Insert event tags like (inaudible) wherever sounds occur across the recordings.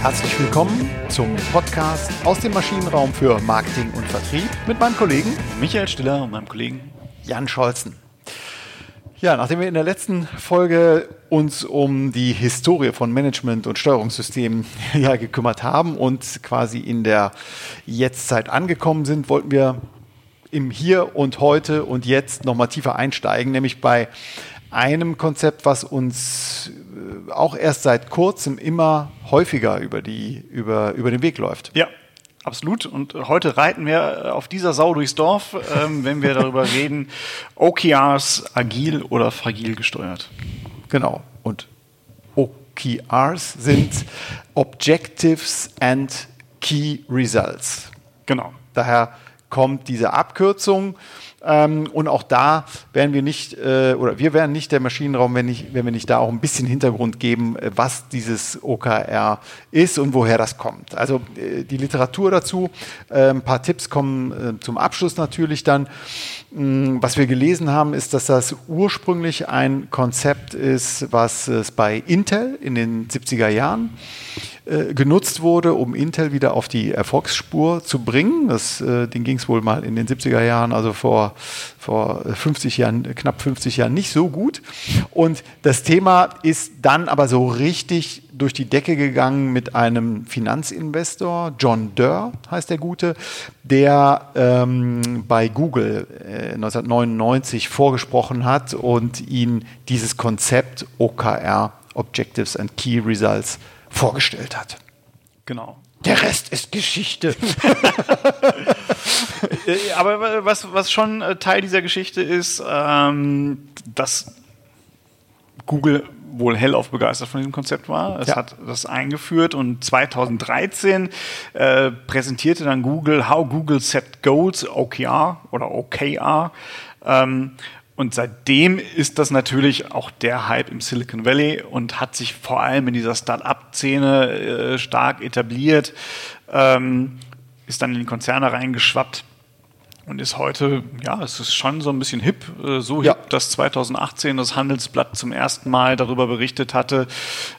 Herzlich willkommen zum Podcast aus dem Maschinenraum für Marketing und Vertrieb mit meinem Kollegen Michael Stiller und meinem Kollegen Jan Scholzen. Ja, nachdem wir in der letzten Folge uns um die Historie von Management und Steuerungssystemen (laughs) ja, gekümmert haben und quasi in der Jetztzeit angekommen sind, wollten wir im Hier und heute und jetzt nochmal tiefer einsteigen, nämlich bei einem Konzept, was uns äh, auch erst seit kurzem immer häufiger über, die, über, über den Weg läuft. Ja, Absolut. Und heute reiten wir äh, auf dieser Sau durchs Dorf, ähm, (laughs) wenn wir darüber reden, OKRs agil oder fragil gesteuert. Genau. Und OKRs sind Objectives and Key Results. Genau. Daher kommt diese Abkürzung. Ähm, und auch da werden wir nicht, äh, oder wir werden nicht der Maschinenraum, wenn, nicht, wenn wir nicht da auch ein bisschen Hintergrund geben, äh, was dieses OKR ist und woher das kommt. Also äh, die Literatur dazu, äh, ein paar Tipps kommen äh, zum Abschluss natürlich dann. Mm, was wir gelesen haben, ist, dass das ursprünglich ein Konzept ist, was es bei Intel in den 70er Jahren äh, genutzt wurde, um Intel wieder auf die Erfolgsspur zu bringen. Das, den ging es wohl mal in den 70er Jahren, also vor, vor 50 Jahren, knapp 50 Jahren nicht so gut. Und das Thema ist dann aber so richtig durch die Decke gegangen mit einem Finanzinvestor, John Durr heißt der Gute, der ähm, bei Google äh, 1999 vorgesprochen hat und ihn dieses Konzept OKR, Objectives and Key Results, vorgestellt hat. Genau. Der Rest ist Geschichte. (laughs) Äh, aber was, was schon äh, Teil dieser Geschichte ist, ähm, dass Google wohl hellauf begeistert von diesem Konzept war. Es ja. hat das eingeführt und 2013 äh, präsentierte dann Google How Google Set Goals, OKR oder OKR. Ähm, und seitdem ist das natürlich auch der Hype im Silicon Valley und hat sich vor allem in dieser Start-up-Szene äh, stark etabliert, ähm, ist dann in die Konzerne reingeschwappt und ist heute, ja, es ist schon so ein bisschen hip, äh, so ja. hip, dass 2018 das Handelsblatt zum ersten Mal darüber berichtet hatte,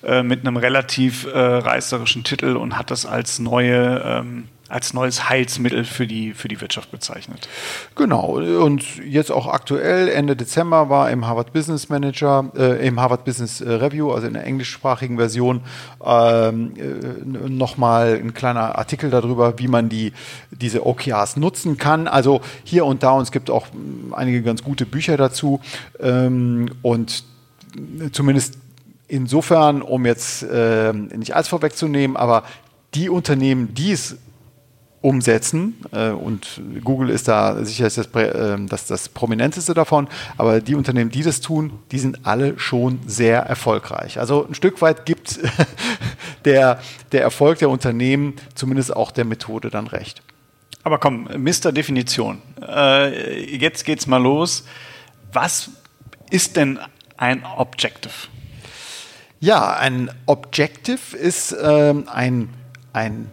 äh, mit einem relativ äh, reißerischen Titel und hat das als neue ähm, als neues Heilsmittel für die, für die Wirtschaft bezeichnet. Genau. Und jetzt auch aktuell, Ende Dezember war im Harvard Business Manager, äh, im Harvard Business äh, Review, also in der englischsprachigen Version, ähm, äh, nochmal ein kleiner Artikel darüber, wie man die, diese OKRs nutzen kann. Also hier und da, und es gibt auch mm, einige ganz gute Bücher dazu. Ähm, und zumindest insofern, um jetzt äh, nicht alles vorwegzunehmen, aber die Unternehmen, die es umsetzen. Äh, und Google ist da sicher das, äh, das, das Prominenteste davon. Aber die Unternehmen, die das tun, die sind alle schon sehr erfolgreich. Also ein Stück weit gibt (laughs) der, der Erfolg der Unternehmen zumindest auch der Methode dann recht. Aber komm, Mr. Definition. Äh, jetzt geht's mal los. Was ist denn ein Objective? Ja, ein Objective ist ähm, ein, ein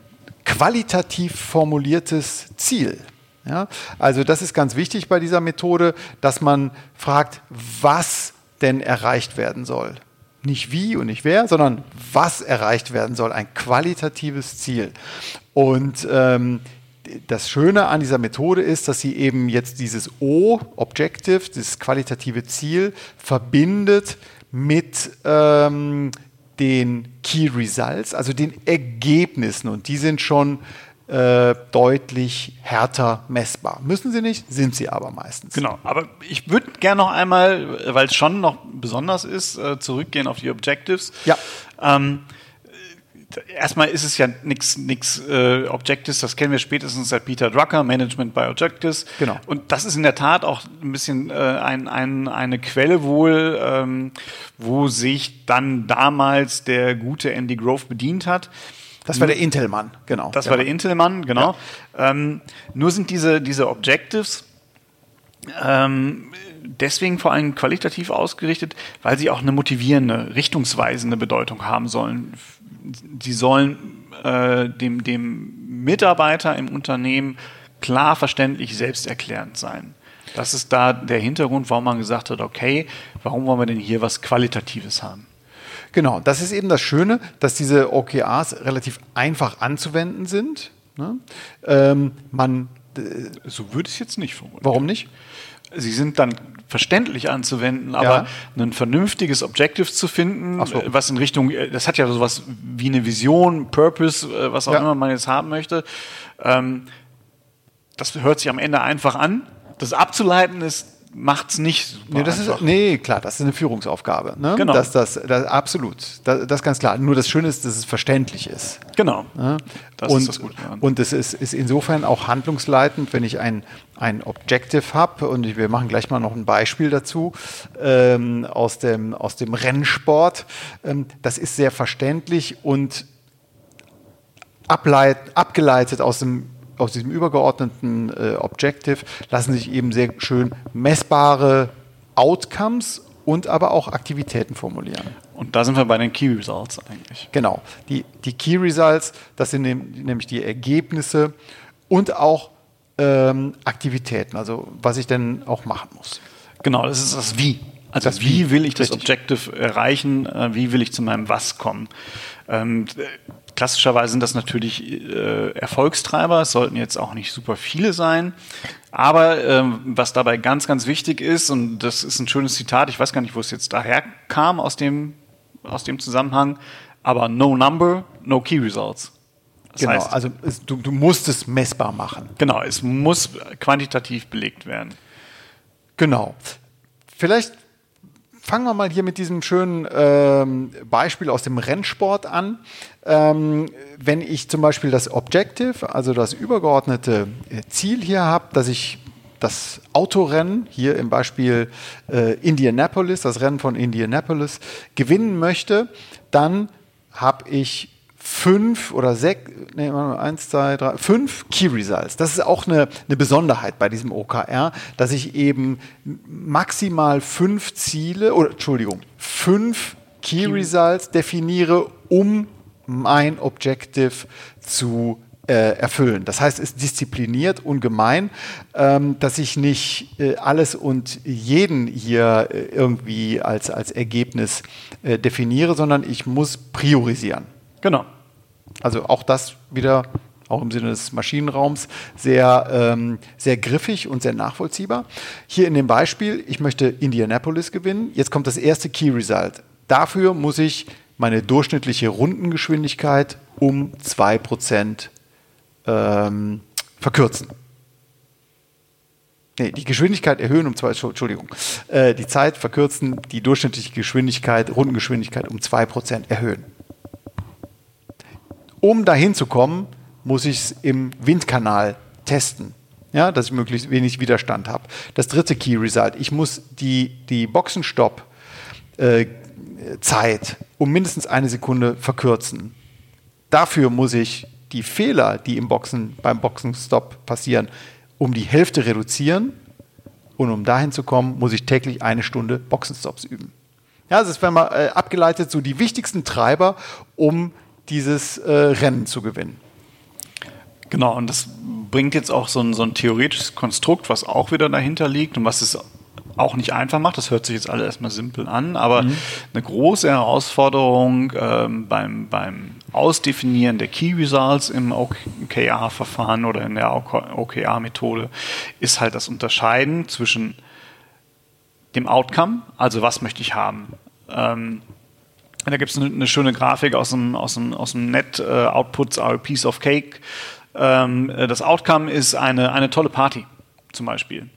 qualitativ formuliertes Ziel. Ja, also das ist ganz wichtig bei dieser Methode, dass man fragt, was denn erreicht werden soll. Nicht wie und nicht wer, sondern was erreicht werden soll. Ein qualitatives Ziel. Und ähm, das Schöne an dieser Methode ist, dass sie eben jetzt dieses O, Objective, dieses qualitative Ziel, verbindet mit ähm, den Key Results, also den Ergebnissen. Und die sind schon äh, deutlich härter messbar. Müssen sie nicht, sind sie aber meistens. Genau, aber ich würde gerne noch einmal, weil es schon noch besonders ist, äh, zurückgehen auf die Objectives. Ja. Ähm, erstmal ist es ja nichts nix, äh, Objectives, das kennen wir spätestens seit Peter Drucker, Management by Objectives. Genau. Und das ist in der Tat auch ein bisschen äh, ein, ein, eine Quelle wohl, ähm, wo sich dann damals der gute Andy Grove bedient hat. Das war der Intel-Mann, genau. Das war der Intel-Mann, genau. Ja. Ähm, nur sind diese, diese Objectives ähm, deswegen vor allem qualitativ ausgerichtet, weil sie auch eine motivierende, richtungsweisende Bedeutung haben sollen sie sollen äh, dem, dem Mitarbeiter im Unternehmen klar verständlich selbsterklärend sein. Das ist da der Hintergrund, warum man gesagt hat, okay, warum wollen wir denn hier was Qualitatives haben? Genau, das ist eben das Schöne, dass diese OKRs relativ einfach anzuwenden sind. Ne? Ähm, man, so würde ich es jetzt nicht formulieren. Warum nicht? Sie sind dann verständlich anzuwenden, aber ja. ein vernünftiges Objective zu finden, so. was in Richtung, das hat ja sowas wie eine Vision, Purpose, äh, was auch ja. immer man jetzt haben möchte. Ähm, das hört sich am Ende einfach an. Das abzuleiten ist macht es nicht nee, das Ist, nee, klar, das ist eine Führungsaufgabe. Ne? Genau. Das, das, das, absolut. Das, das ist ganz klar. Nur das Schöne ist, dass es verständlich ist. Genau. Ja? Das und, ist das Gute. Und es ist, ist insofern auch handlungsleitend, wenn ich ein, ein Objective habe. Und wir machen gleich mal noch ein Beispiel dazu ähm, aus, dem, aus dem Rennsport. Ähm, das ist sehr verständlich und ableit, abgeleitet aus dem aus diesem übergeordneten äh, Objective lassen sich eben sehr schön messbare Outcomes und aber auch Aktivitäten formulieren. Und da sind wir bei den Key Results eigentlich. Genau. Die, die Key Results, das sind nämlich die Ergebnisse und auch ähm, Aktivitäten, also was ich denn auch machen muss. Genau, das ist das Wie. Also das wie will ich das Objective erreichen, äh, wie will ich zu meinem Was kommen. Ähm, klassischerweise sind das natürlich äh, Erfolgstreiber. Es sollten jetzt auch nicht super viele sein. Aber ähm, was dabei ganz, ganz wichtig ist, und das ist ein schönes Zitat, ich weiß gar nicht, wo es jetzt daher kam aus dem, aus dem Zusammenhang, aber no number, no key results. Das genau, heißt, also es, du, du musst es messbar machen. Genau, es muss quantitativ belegt werden. Genau. Vielleicht fangen wir mal hier mit diesem schönen ähm, Beispiel aus dem Rennsport an. Ähm, wenn ich zum Beispiel das Objective, also das übergeordnete äh, Ziel hier habe, dass ich das Autorennen, hier im Beispiel äh, Indianapolis, das Rennen von Indianapolis, gewinnen möchte, dann habe ich fünf oder sechs, nee, eins, zwei, drei, fünf Key Results. Das ist auch eine, eine Besonderheit bei diesem OKR, dass ich eben maximal fünf Ziele, oder Entschuldigung, fünf Key Results definiere, um mein Objective zu äh, erfüllen. Das heißt, es diszipliniert ungemein, ähm, dass ich nicht äh, alles und jeden hier äh, irgendwie als, als Ergebnis äh, definiere, sondern ich muss priorisieren. Genau. Also auch das wieder, auch im Sinne des Maschinenraums, sehr, ähm, sehr griffig und sehr nachvollziehbar. Hier in dem Beispiel, ich möchte Indianapolis gewinnen. Jetzt kommt das erste Key Result. Dafür muss ich meine durchschnittliche Rundengeschwindigkeit um 2% ähm, verkürzen. Nee, die Geschwindigkeit erhöhen um zwei, Entschuldigung, äh, die Zeit verkürzen, die durchschnittliche Geschwindigkeit, Rundengeschwindigkeit um 2% erhöhen. Um dahin zu kommen, muss ich es im Windkanal testen. Ja, dass ich möglichst wenig Widerstand habe. Das dritte Key Result, ich muss die, die Boxenstopp-Zeit äh, um mindestens eine Sekunde verkürzen. Dafür muss ich die Fehler, die im Boxen, beim Boxenstopp passieren, um die Hälfte reduzieren. Und um dahin zu kommen, muss ich täglich eine Stunde Boxenstops üben. Ja, das ist, wenn man äh, abgeleitet, so die wichtigsten Treiber, um dieses äh, Rennen zu gewinnen. Genau, und das bringt jetzt auch so ein, so ein theoretisches Konstrukt, was auch wieder dahinter liegt und was es auch nicht einfach macht. Das hört sich jetzt alle erstmal simpel an, aber mhm. eine große Herausforderung ähm, beim, beim Ausdefinieren der Key Results im OKR-Verfahren oder in der OKR-Methode ist halt das Unterscheiden zwischen dem Outcome, also was möchte ich haben. Ähm, da gibt es eine, schöne Grafik aus dem, aus dem, aus dem Net, uh, Outputs are a piece of cake. Ähm, das Outcome ist eine, eine tolle Party, zum Beispiel.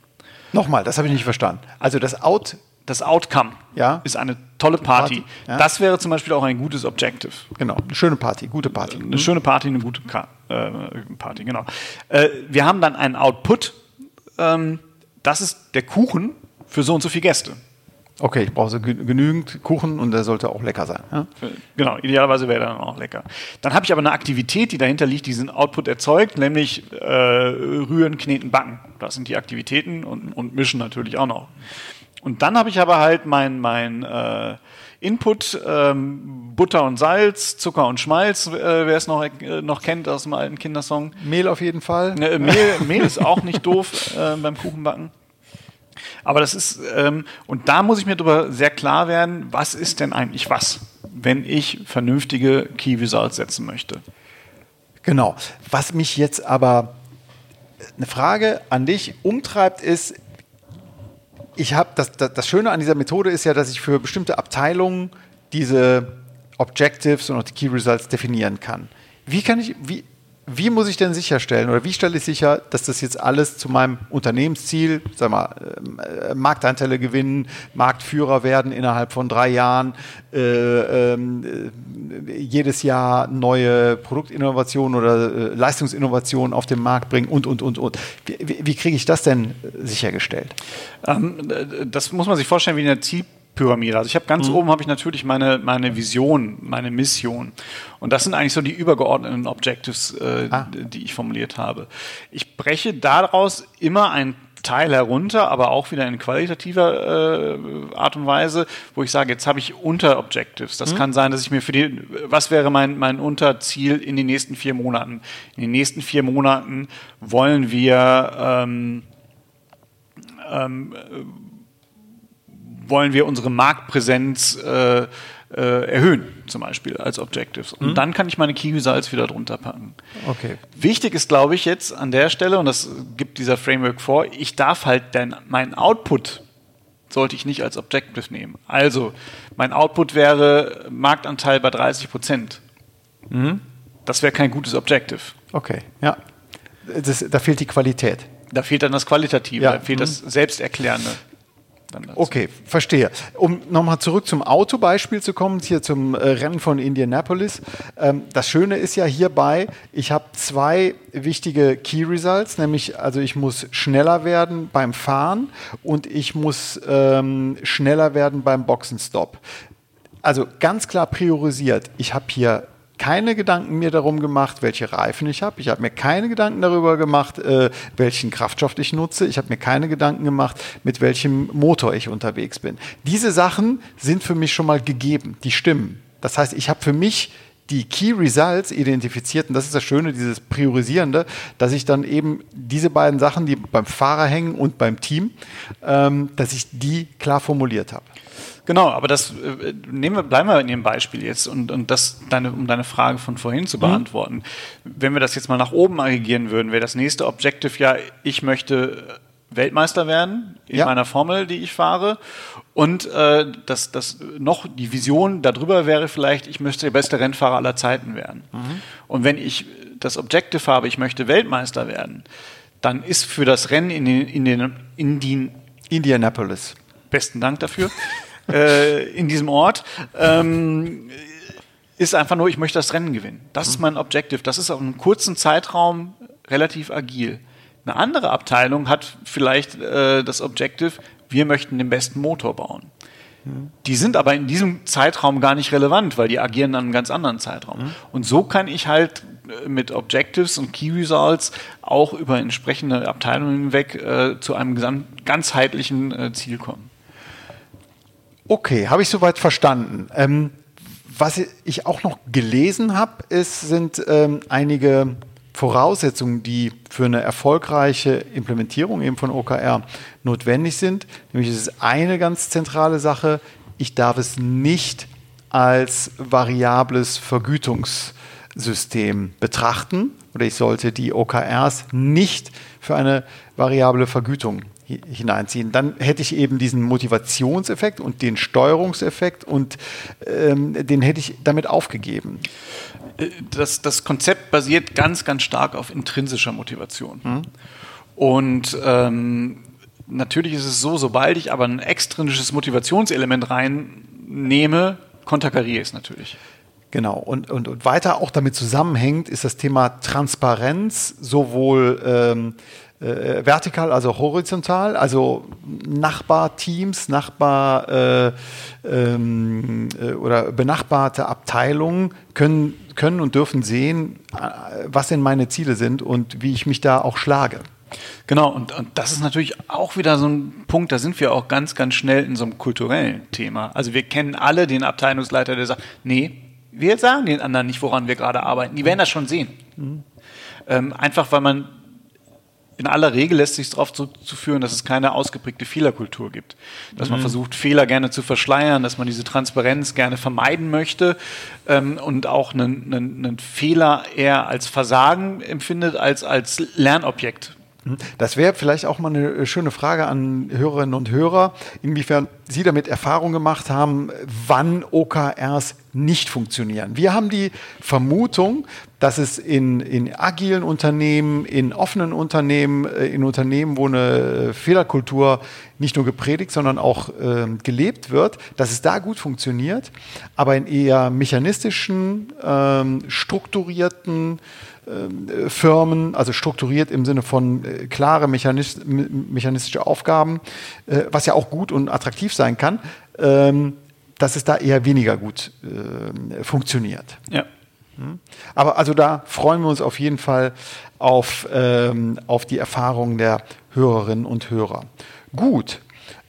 Nochmal, das habe ich nicht verstanden. Also das Out das Outcome ja. ist eine tolle Party. Party ja. Das wäre zum Beispiel auch ein gutes Objective. Genau, eine schöne Party, gute Party. Eine mhm. schöne Party, eine gute Ka äh, Party, genau. Äh, wir haben dann einen Output. Ähm, das ist der Kuchen für so und so viele Gäste. Okay, ich brauche so genügend Kuchen und der sollte auch lecker sein. Ja? Genau, idealerweise wäre er dann auch lecker. Dann habe ich aber eine Aktivität, die dahinter liegt, die diesen Output erzeugt, nämlich äh, rühren, kneten, backen. Das sind die Aktivitäten und, und mischen natürlich auch noch. Und dann habe ich aber halt mein, mein äh, Input, ähm, Butter und Salz, Zucker und Schmalz, äh, wer es noch, äh, noch kennt aus dem alten Kindersong. Mehl auf jeden Fall. Äh, Mehl, Mehl ist auch nicht doof äh, beim Kuchenbacken. Aber das ist, ähm, und da muss ich mir darüber sehr klar werden, was ist denn eigentlich was? wenn ich vernünftige Key Results setzen möchte. Genau. Was mich jetzt aber eine Frage an dich umtreibt, ist, ich habe das, das, das Schöne an dieser Methode ist ja, dass ich für bestimmte Abteilungen diese Objectives und auch die Key Results definieren kann. Wie kann ich, wie, wie muss ich denn sicherstellen oder wie stelle ich sicher, dass das jetzt alles zu meinem Unternehmensziel, sag mal, äh, Marktanteile gewinnen, Marktführer werden innerhalb von drei Jahren, äh, äh, jedes Jahr neue Produktinnovationen oder äh, Leistungsinnovationen auf den Markt bringen und, und, und, und. Wie, wie kriege ich das denn sichergestellt? Ähm, das muss man sich vorstellen wie eine Ziel Pyramide. Also ich habe ganz mhm. oben habe ich natürlich meine, meine Vision, meine Mission. Und das sind eigentlich so die übergeordneten Objectives, äh, ah. die ich formuliert habe. Ich breche daraus immer ein Teil herunter, aber auch wieder in qualitativer äh, Art und Weise, wo ich sage, jetzt habe ich Unterobjectives. Das mhm. kann sein, dass ich mir für die, was wäre mein, mein Unterziel in den nächsten vier Monaten? In den nächsten vier Monaten wollen wir ähm, ähm, wollen wir unsere Marktpräsenz äh, äh, erhöhen, zum Beispiel als Objectives. Und mhm. dann kann ich meine Results wieder drunter packen. Okay. Wichtig ist, glaube ich, jetzt an der Stelle, und das gibt dieser Framework vor, ich darf halt dann meinen Output sollte ich nicht als Objective nehmen. Also, mein Output wäre Marktanteil bei 30 Prozent. Mhm. Das wäre kein gutes Objective. Okay, ja. Das, da fehlt die Qualität. Da fehlt dann das Qualitative, ja. da fehlt mhm. das Selbsterklärende dann dazu. Okay, verstehe. Um nochmal zurück zum Autobeispiel zu kommen, hier zum äh, Rennen von Indianapolis. Ähm, das Schöne ist ja hierbei, ich habe zwei wichtige Key Results, nämlich also ich muss schneller werden beim Fahren und ich muss ähm, schneller werden beim Boxenstopp. Also ganz klar priorisiert. Ich habe hier keine Gedanken mir darum gemacht, welche Reifen ich habe. Ich habe mir keine Gedanken darüber gemacht, äh, welchen Kraftstoff ich nutze. Ich habe mir keine Gedanken gemacht, mit welchem Motor ich unterwegs bin. Diese Sachen sind für mich schon mal gegeben, die stimmen. Das heißt, ich habe für mich die Key Results identifiziert und das ist das Schöne, dieses Priorisierende, dass ich dann eben diese beiden Sachen, die beim Fahrer hängen und beim Team, ähm, dass ich die klar formuliert habe. Genau, aber das äh, nehmen wir, bleiben wir in dem Beispiel jetzt und, und das deine, um deine Frage von vorhin zu mhm. beantworten. Mhm. Wenn wir das jetzt mal nach oben aggregieren würden, wäre das nächste Objective ja, ich möchte Weltmeister werden in ja. meiner Formel, die ich fahre. Und äh, das, das noch die Vision darüber wäre vielleicht, ich möchte der beste Rennfahrer aller Zeiten werden. Mhm. Und wenn ich das Objective habe, ich möchte Weltmeister werden, dann ist für das Rennen in den, in den, in den Indianapolis. Besten Dank dafür. (laughs) äh, in diesem Ort. Ähm, ist einfach nur, ich möchte das Rennen gewinnen. Das ist mein Objective. Das ist auf einem kurzen Zeitraum relativ agil. Eine andere Abteilung hat vielleicht äh, das Objective, wir möchten den besten Motor bauen. Die sind aber in diesem Zeitraum gar nicht relevant, weil die agieren an einem ganz anderen Zeitraum. Und so kann ich halt äh, mit Objectives und Key Results auch über entsprechende Abteilungen hinweg äh, zu einem ganzheitlichen äh, Ziel kommen. Okay, habe ich soweit verstanden. Ähm, was ich auch noch gelesen habe, sind ähm, einige Voraussetzungen, die für eine erfolgreiche Implementierung eben von OKR notwendig sind. Nämlich ist es eine ganz zentrale Sache, ich darf es nicht als variables Vergütungssystem betrachten oder ich sollte die OKRs nicht für eine variable Vergütung hineinziehen. Dann hätte ich eben diesen Motivationseffekt und den Steuerungseffekt und ähm, den hätte ich damit aufgegeben. Äh, das, das Konzept basiert ganz, ganz stark auf intrinsischer Motivation. Mhm. Und ähm, natürlich ist es so, sobald ich aber ein extrinsisches Motivationselement reinnehme, konterkariere ich es natürlich. Genau, und, und, und weiter auch damit zusammenhängt, ist das Thema Transparenz, sowohl ähm, äh, vertikal, also horizontal, also Nachbarteams, Nachbar äh, ähm, äh, oder benachbarte Abteilungen können, können und dürfen sehen, äh, was denn meine Ziele sind und wie ich mich da auch schlage. Genau, und, und das ist natürlich auch wieder so ein Punkt, da sind wir auch ganz, ganz schnell in so einem kulturellen Thema. Also wir kennen alle den Abteilungsleiter, der sagt, nee, wir sagen den anderen nicht, woran wir gerade arbeiten. Die werden das schon sehen. Mhm. Ähm, einfach weil man in aller Regel lässt sich darauf zurückzuführen, dass es keine ausgeprägte Fehlerkultur gibt. Dass mhm. man versucht, Fehler gerne zu verschleiern, dass man diese Transparenz gerne vermeiden möchte ähm, und auch einen, einen, einen Fehler eher als Versagen empfindet als als Lernobjekt. Mhm. Das wäre vielleicht auch mal eine schöne Frage an Hörerinnen und Hörer, inwiefern Sie damit Erfahrung gemacht haben, wann OKRs nicht funktionieren. Wir haben die Vermutung, dass es in, in agilen Unternehmen, in offenen Unternehmen, äh, in Unternehmen, wo eine Fehlerkultur nicht nur gepredigt, sondern auch äh, gelebt wird, dass es da gut funktioniert, aber in eher mechanistischen, ähm, strukturierten, äh, Firmen, also strukturiert im Sinne von äh, klare Mechanist mechanistische Aufgaben, äh, was ja auch gut und attraktiv sein kann, ähm, dass es da eher weniger gut äh, funktioniert. Ja. Hm? Aber also da freuen wir uns auf jeden Fall auf, ähm, auf die Erfahrungen der Hörerinnen und Hörer. Gut,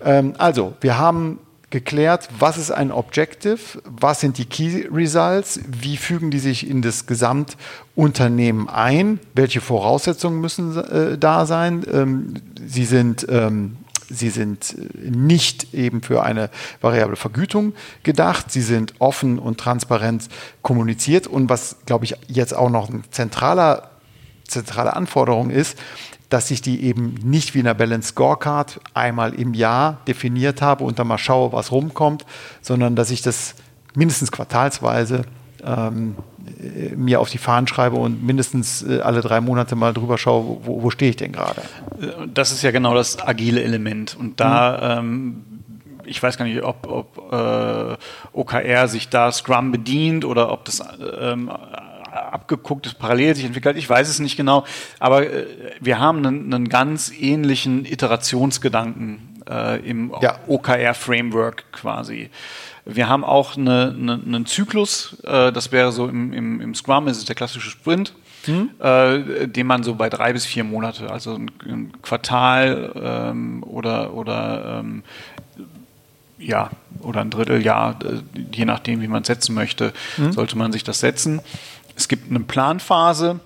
ähm, also wir haben geklärt, was ist ein Objective, was sind die Key Results, wie fügen die sich in das Gesamtunternehmen ein, welche Voraussetzungen müssen äh, da sein. Ähm, sie sind ähm, Sie sind nicht eben für eine variable Vergütung gedacht. Sie sind offen und transparent kommuniziert. Und was, glaube ich, jetzt auch noch eine zentraler, zentrale Anforderung ist, dass ich die eben nicht wie in einer Balance Scorecard einmal im Jahr definiert habe und dann mal schaue, was rumkommt, sondern dass ich das mindestens quartalsweise ähm, mir auf die Fahnen schreibe und mindestens äh, alle drei Monate mal drüber schaue, wo, wo stehe ich denn gerade. Das ist ja genau das agile Element. Und da, mhm. ähm, ich weiß gar nicht, ob, ob äh, OKR sich da Scrum bedient oder ob das ähm, abgeguckt parallel sich entwickelt. Ich weiß es nicht genau, aber äh, wir haben einen, einen ganz ähnlichen Iterationsgedanken äh, im ja. OKR-Framework quasi. Wir haben auch eine, eine, einen Zyklus, äh, das wäre so im, im, im Scrum, ist es der klassische Sprint, mhm. äh, den man so bei drei bis vier Monate, also ein, ein Quartal ähm, oder, oder ähm, ja, oder ein Dritteljahr, äh, je nachdem, wie man es setzen möchte, mhm. sollte man sich das setzen. Es gibt eine Planphase,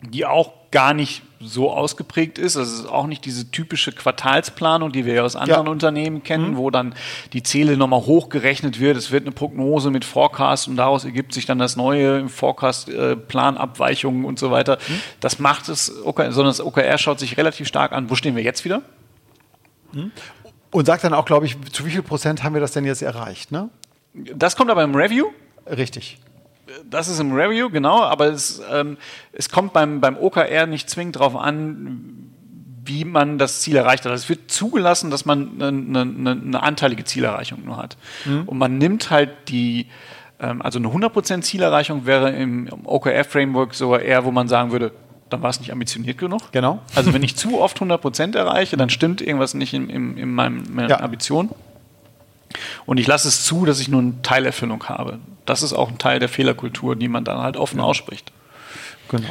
die auch gar nicht so ausgeprägt ist. Also es ist auch nicht diese typische Quartalsplanung, die wir ja aus anderen ja. Unternehmen kennen, mhm. wo dann die Ziele nochmal hochgerechnet wird. Es wird eine Prognose mit Forecast und daraus ergibt sich dann das neue Forecast, äh, Planabweichungen und so weiter. Mhm. Das macht es, OKR, sondern das OKR schaut sich relativ stark an. Wo stehen wir jetzt wieder? Mhm. Und sagt dann auch, glaube ich, zu wie viel Prozent haben wir das denn jetzt erreicht? Ne? Das kommt aber im Review. Richtig das ist im Review, genau, aber es, ähm, es kommt beim, beim OKR nicht zwingend darauf an, wie man das Ziel erreicht hat. Also es wird zugelassen, dass man eine, eine, eine anteilige Zielerreichung nur hat. Mhm. Und man nimmt halt die, ähm, also eine 100% Zielerreichung wäre im, im OKR-Framework sogar eher, wo man sagen würde, dann war es nicht ambitioniert genug. Genau. Also wenn ich zu oft 100% erreiche, dann stimmt irgendwas nicht in, in, in meinem, meiner ja. Ambition. Und ich lasse es zu, dass ich nur eine Teilerfüllung habe das ist auch ein Teil der Fehlerkultur, die man dann halt offen ja. ausspricht. Genau.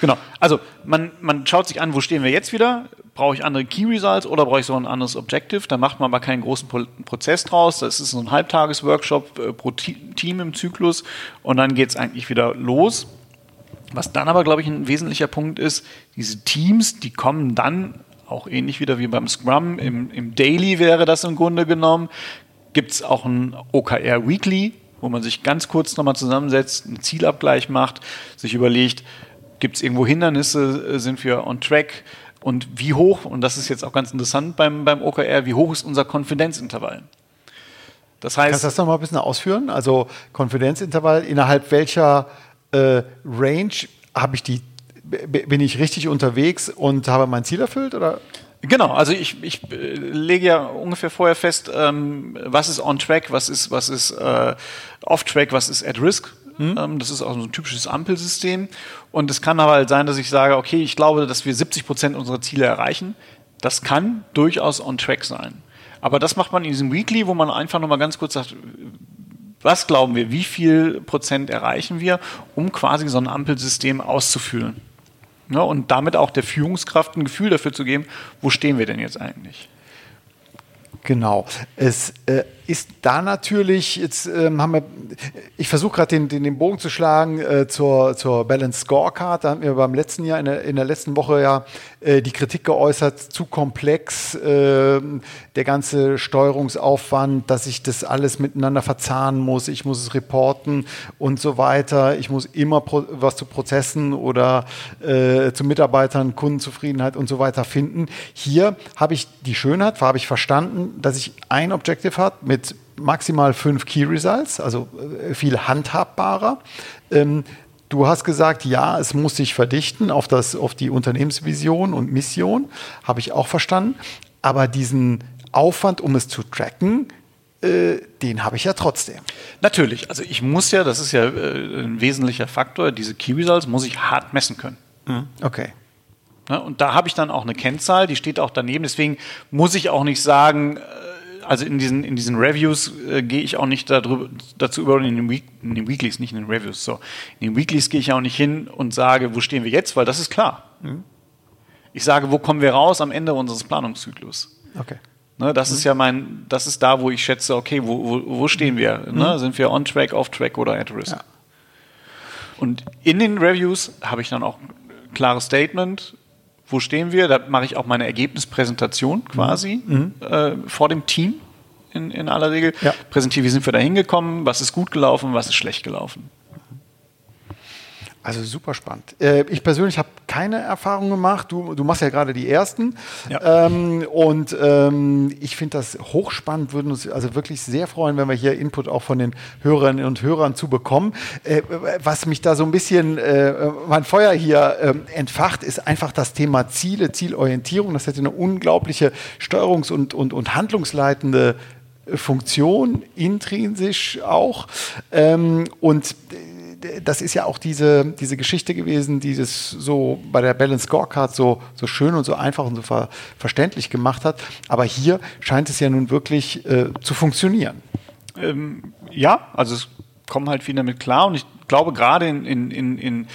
Genau. Also man, man schaut sich an, wo stehen wir jetzt wieder? Brauche ich andere Key Results oder brauche ich so ein anderes Objective? Da macht man aber keinen großen Prozess draus. Das ist so ein Halbtagesworkshop äh, pro Team im Zyklus und dann geht es eigentlich wieder los. Was dann aber, glaube ich, ein wesentlicher Punkt ist, diese Teams, die kommen dann auch ähnlich wieder wie beim Scrum, im, im Daily wäre das im Grunde genommen, gibt es auch ein OKR Weekly, wo man sich ganz kurz nochmal zusammensetzt, einen Zielabgleich macht, sich überlegt, gibt es irgendwo Hindernisse, äh, sind wir on track und wie hoch, und das ist jetzt auch ganz interessant beim, beim OKR, wie hoch ist unser Konfidenzintervall? Das heißt, Kannst du das nochmal ein bisschen ausführen? Also Konfidenzintervall, innerhalb welcher äh, Range habe ich die, bin ich richtig unterwegs und habe mein Ziel erfüllt? Oder? Genau, also ich, ich äh, lege ja ungefähr vorher fest, ähm, was ist on track, was ist, was ist äh, off track, was ist at risk. Mhm. Ähm, das ist auch so ein typisches Ampelsystem. Und es kann aber halt sein, dass ich sage, okay, ich glaube, dass wir 70 Prozent unserer Ziele erreichen. Das kann durchaus on track sein. Aber das macht man in diesem Weekly, wo man einfach nochmal ganz kurz sagt, was glauben wir, wie viel Prozent erreichen wir, um quasi so ein Ampelsystem auszufüllen. Ne, und damit auch der Führungskraft ein Gefühl dafür zu geben, wo stehen wir denn jetzt eigentlich? Genau. Es, äh, ist da natürlich, jetzt ähm, haben wir, ich versuche gerade den, den, den, Bogen zu schlagen äh, zur, zur Balance Scorecard. Da haben wir beim letzten Jahr, in der, in der letzten Woche ja äh, die Kritik geäußert, zu komplex, äh, der ganze Steuerungsaufwand, dass ich das alles miteinander verzahnen muss, ich muss es reporten und so weiter. Ich muss immer was zu Prozessen oder äh, zu Mitarbeitern, Kundenzufriedenheit und so weiter finden. Hier habe ich die Schönheit, habe ich verstanden, dass ich ein Objective habe mit maximal fünf Key Results, also äh, viel handhabbarer. Ähm, Du hast gesagt, ja, es muss sich verdichten auf, das, auf die Unternehmensvision und Mission, habe ich auch verstanden. Aber diesen Aufwand, um es zu tracken, äh, den habe ich ja trotzdem. Natürlich, also ich muss ja, das ist ja äh, ein wesentlicher Faktor, diese Key Results muss ich hart messen können. Mhm. Okay. Ne, und da habe ich dann auch eine Kennzahl, die steht auch daneben. Deswegen muss ich auch nicht sagen, äh, also in diesen, in diesen Reviews äh, gehe ich auch nicht darüber, dazu über, in den, Week, in den Weeklies, nicht in den Reviews, so. In den Weeklies gehe ich auch nicht hin und sage, wo stehen wir jetzt, weil das ist klar. Mhm. Ich sage, wo kommen wir raus am Ende unseres Planungszyklus? Okay. Ne, das mhm. ist ja mein, das ist da, wo ich schätze, okay, wo, wo, wo stehen wir? Mhm. Ne? Sind wir on track, off track oder at risk? Ja. Und in den Reviews habe ich dann auch ein klares Statement, wo stehen wir? Da mache ich auch meine Ergebnispräsentation quasi mhm. äh, vor dem Team in, in aller Regel. Ja. Präsentiere, wie sind wir da hingekommen, was ist gut gelaufen, was ist schlecht gelaufen. Also super spannend. Äh, ich persönlich habe keine Erfahrung gemacht. Du, du machst ja gerade die ersten. Ja. Ähm, und ähm, ich finde das hochspannend, würden uns also wirklich sehr freuen, wenn wir hier Input auch von den Hörerinnen und Hörern zu bekommen. Äh, was mich da so ein bisschen äh, mein Feuer hier ähm, entfacht, ist einfach das Thema Ziele, Zielorientierung. Das hätte eine unglaubliche Steuerungs- und, und, und handlungsleitende Funktion, intrinsisch auch. Ähm, und das ist ja auch diese, diese Geschichte gewesen, die das so bei der Balance Scorecard so, so schön und so einfach und so ver verständlich gemacht hat. Aber hier scheint es ja nun wirklich äh, zu funktionieren. Ähm, ja, also es kommen halt viele damit klar und ich glaube gerade in, in, in, in,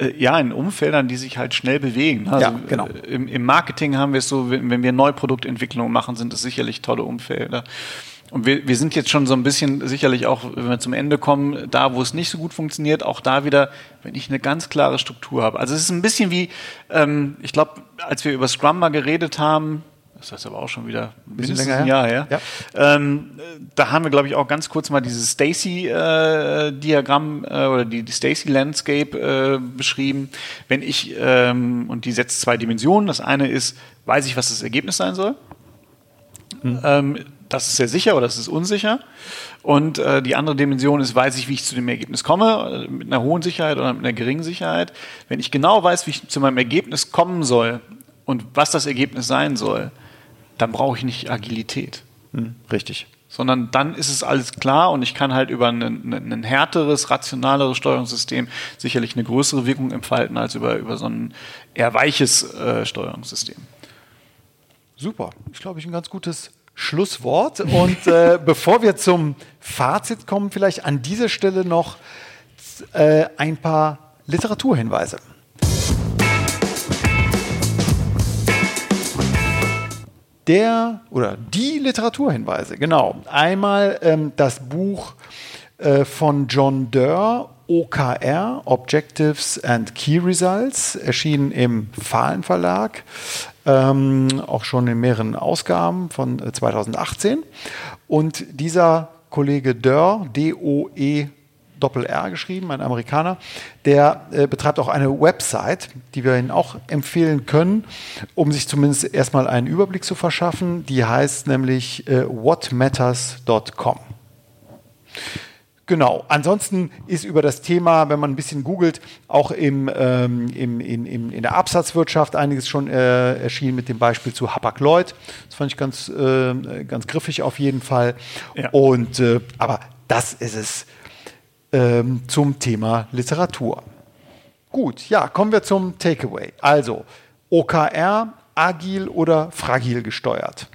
äh, ja, in Umfeldern, die sich halt schnell bewegen. Also, ja, genau. Äh, im, Im Marketing haben wir es so, wenn, wenn wir Neuproduktentwicklung machen, sind es sicherlich tolle Umfelder. Und wir, wir sind jetzt schon so ein bisschen sicherlich auch, wenn wir zum Ende kommen, da, wo es nicht so gut funktioniert, auch da wieder, wenn ich eine ganz klare Struktur habe. Also es ist ein bisschen wie, ähm, ich glaube, als wir über Scrum mal geredet haben, das heißt aber auch schon wieder ein bisschen länger ein Jahr, ja. ja. Ähm, da haben wir, glaube ich, auch ganz kurz mal dieses Stacy-Diagramm äh, äh, oder die, die Stacy-Landscape äh, beschrieben. Wenn ich, ähm, und die setzt zwei Dimensionen. Das eine ist, weiß ich, was das Ergebnis sein soll. Mhm. Ähm, das ist sehr sicher oder das ist unsicher. Und äh, die andere Dimension ist, weiß ich, wie ich zu dem Ergebnis komme, äh, mit einer hohen Sicherheit oder mit einer geringen Sicherheit. Wenn ich genau weiß, wie ich zu meinem Ergebnis kommen soll und was das Ergebnis sein soll, dann brauche ich nicht Agilität. Hm, richtig. Sondern dann ist es alles klar und ich kann halt über ein, ein härteres, rationaleres Steuerungssystem sicherlich eine größere Wirkung entfalten als über, über so ein eher weiches äh, Steuerungssystem. Super. Ich glaube, ich ein ganz gutes Schlusswort. Und äh, (laughs) bevor wir zum Fazit kommen, vielleicht an dieser Stelle noch äh, ein paar Literaturhinweise. Der oder die Literaturhinweise, genau. Einmal ähm, das Buch äh, von John Durr, OKR, Objectives and Key Results, erschienen im Fahlen Verlag ähm, auch schon in mehreren Ausgaben von 2018. Äh, Und dieser Kollege Dörr, D-O-E Doppel-R geschrieben, ein Amerikaner, der äh, betreibt auch eine Website, die wir Ihnen auch empfehlen können, um sich zumindest erstmal einen Überblick zu verschaffen. Die heißt nämlich äh, whatmatters.com. Genau. Ansonsten ist über das Thema, wenn man ein bisschen googelt, auch im, ähm, im, in, in, in der Absatzwirtschaft einiges schon äh, erschienen mit dem Beispiel zu Hapag-Lloyd. Das fand ich ganz, äh, ganz griffig auf jeden Fall. Ja. Und, äh, aber das ist es ähm, zum Thema Literatur. Gut, ja, kommen wir zum Takeaway. Also, OKR, agil oder fragil gesteuert?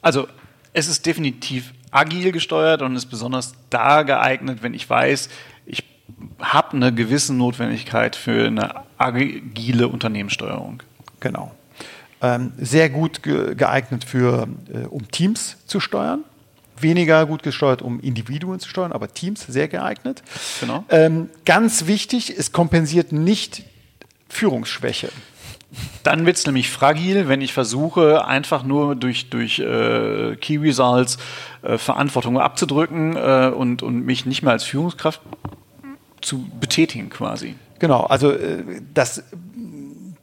Also, es ist definitiv agil gesteuert und ist besonders da geeignet, wenn ich weiß, ich habe eine gewisse Notwendigkeit für eine agile Unternehmenssteuerung. Genau. Ähm, sehr gut ge geeignet für, äh, um Teams zu steuern. weniger gut gesteuert, um Individuen zu steuern, aber Teams sehr geeignet. Genau. Ähm, ganz wichtig, es kompensiert nicht Führungsschwäche. Dann wird es nämlich fragil, wenn ich versuche, einfach nur durch, durch äh, Key Results äh, Verantwortung abzudrücken äh, und, und mich nicht mehr als Führungskraft zu betätigen quasi. Genau, also äh, das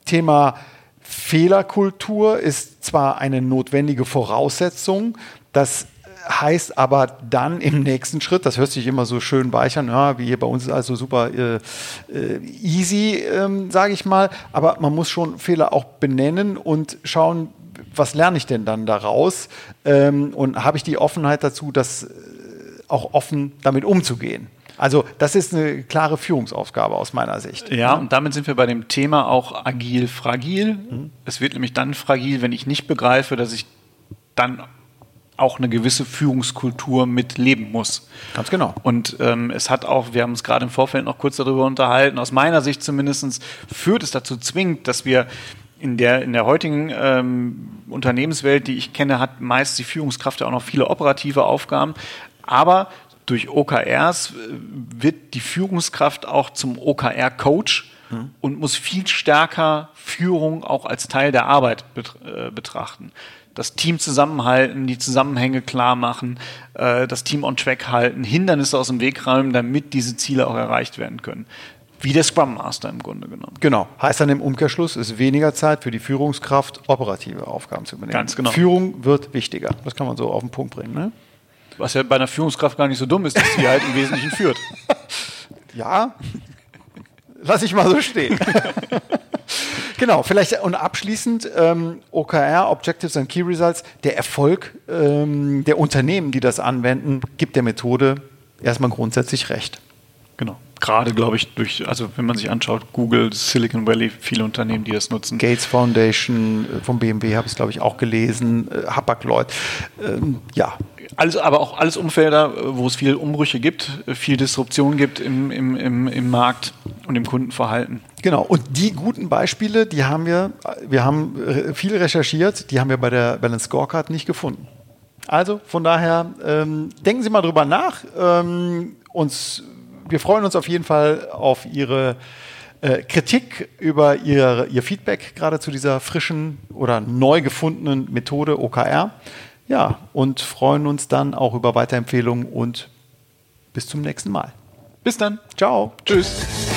Thema Fehlerkultur ist zwar eine notwendige Voraussetzung, das heißt aber dann im nächsten Schritt, das hört sich immer so schön weich an, ja, wie hier bei uns ist also super äh, äh, easy, ähm, sage ich mal, aber man muss schon Fehler auch benennen und schauen, was lerne ich denn dann daraus ähm, und habe ich die Offenheit dazu, das äh, auch offen damit umzugehen. Also das ist eine klare Führungsaufgabe aus meiner Sicht. Ja, und damit sind wir bei dem Thema auch agil, fragil. Mhm. Es wird nämlich dann fragil, wenn ich nicht begreife, dass ich dann auch eine gewisse Führungskultur mitleben muss. Ganz genau. Und ähm, es hat auch, wir haben uns gerade im Vorfeld noch kurz darüber unterhalten, aus meiner Sicht zumindest führt es dazu zwingend, dass wir in der, in der heutigen ähm, Unternehmenswelt, die ich kenne, hat meist die Führungskraft ja auch noch viele operative Aufgaben. Aber durch OKRs äh, wird die Führungskraft auch zum OKR-Coach mhm. und muss viel stärker Führung auch als Teil der Arbeit äh, betrachten das Team zusammenhalten, die Zusammenhänge klar machen, äh, das Team on track halten, Hindernisse aus dem Weg räumen, damit diese Ziele auch erreicht werden können. Wie der Scrum Master im Grunde genommen. Genau. Heißt dann im Umkehrschluss, ist weniger Zeit für die Führungskraft, operative Aufgaben zu übernehmen. Ganz genau. Führung wird wichtiger. Das kann man so auf den Punkt bringen. Ne? Was ja bei einer Führungskraft gar nicht so dumm ist, dass sie halt im Wesentlichen führt. (laughs) Ja, lass ich mal so stehen. (laughs) Genau, vielleicht und abschließend ähm, OKR, Objectives and Key Results, der Erfolg ähm, der Unternehmen, die das anwenden, gibt der Methode erstmal grundsätzlich recht. Genau. Gerade, glaube ich, durch, also wenn man sich anschaut, Google, Silicon Valley, viele Unternehmen, die das nutzen. Gates Foundation äh, vom BMW habe ich es, glaube ich, auch gelesen, äh, Hapag-Lloyd. Ähm, ja, alles, aber auch alles Umfelder, wo es viele Umbrüche gibt, viel Disruption gibt im, im, im, im Markt und im Kundenverhalten. Genau, und die guten Beispiele, die haben wir, wir haben viel recherchiert, die haben wir bei der Balance Scorecard nicht gefunden. Also von daher, ähm, denken Sie mal drüber nach. Ähm, uns, wir freuen uns auf jeden Fall auf Ihre äh, Kritik über ihr, ihr Feedback gerade zu dieser frischen oder neu gefundenen Methode OKR. Ja, und freuen uns dann auch über Weiterempfehlungen und bis zum nächsten Mal. Bis dann. Ciao. Tschüss.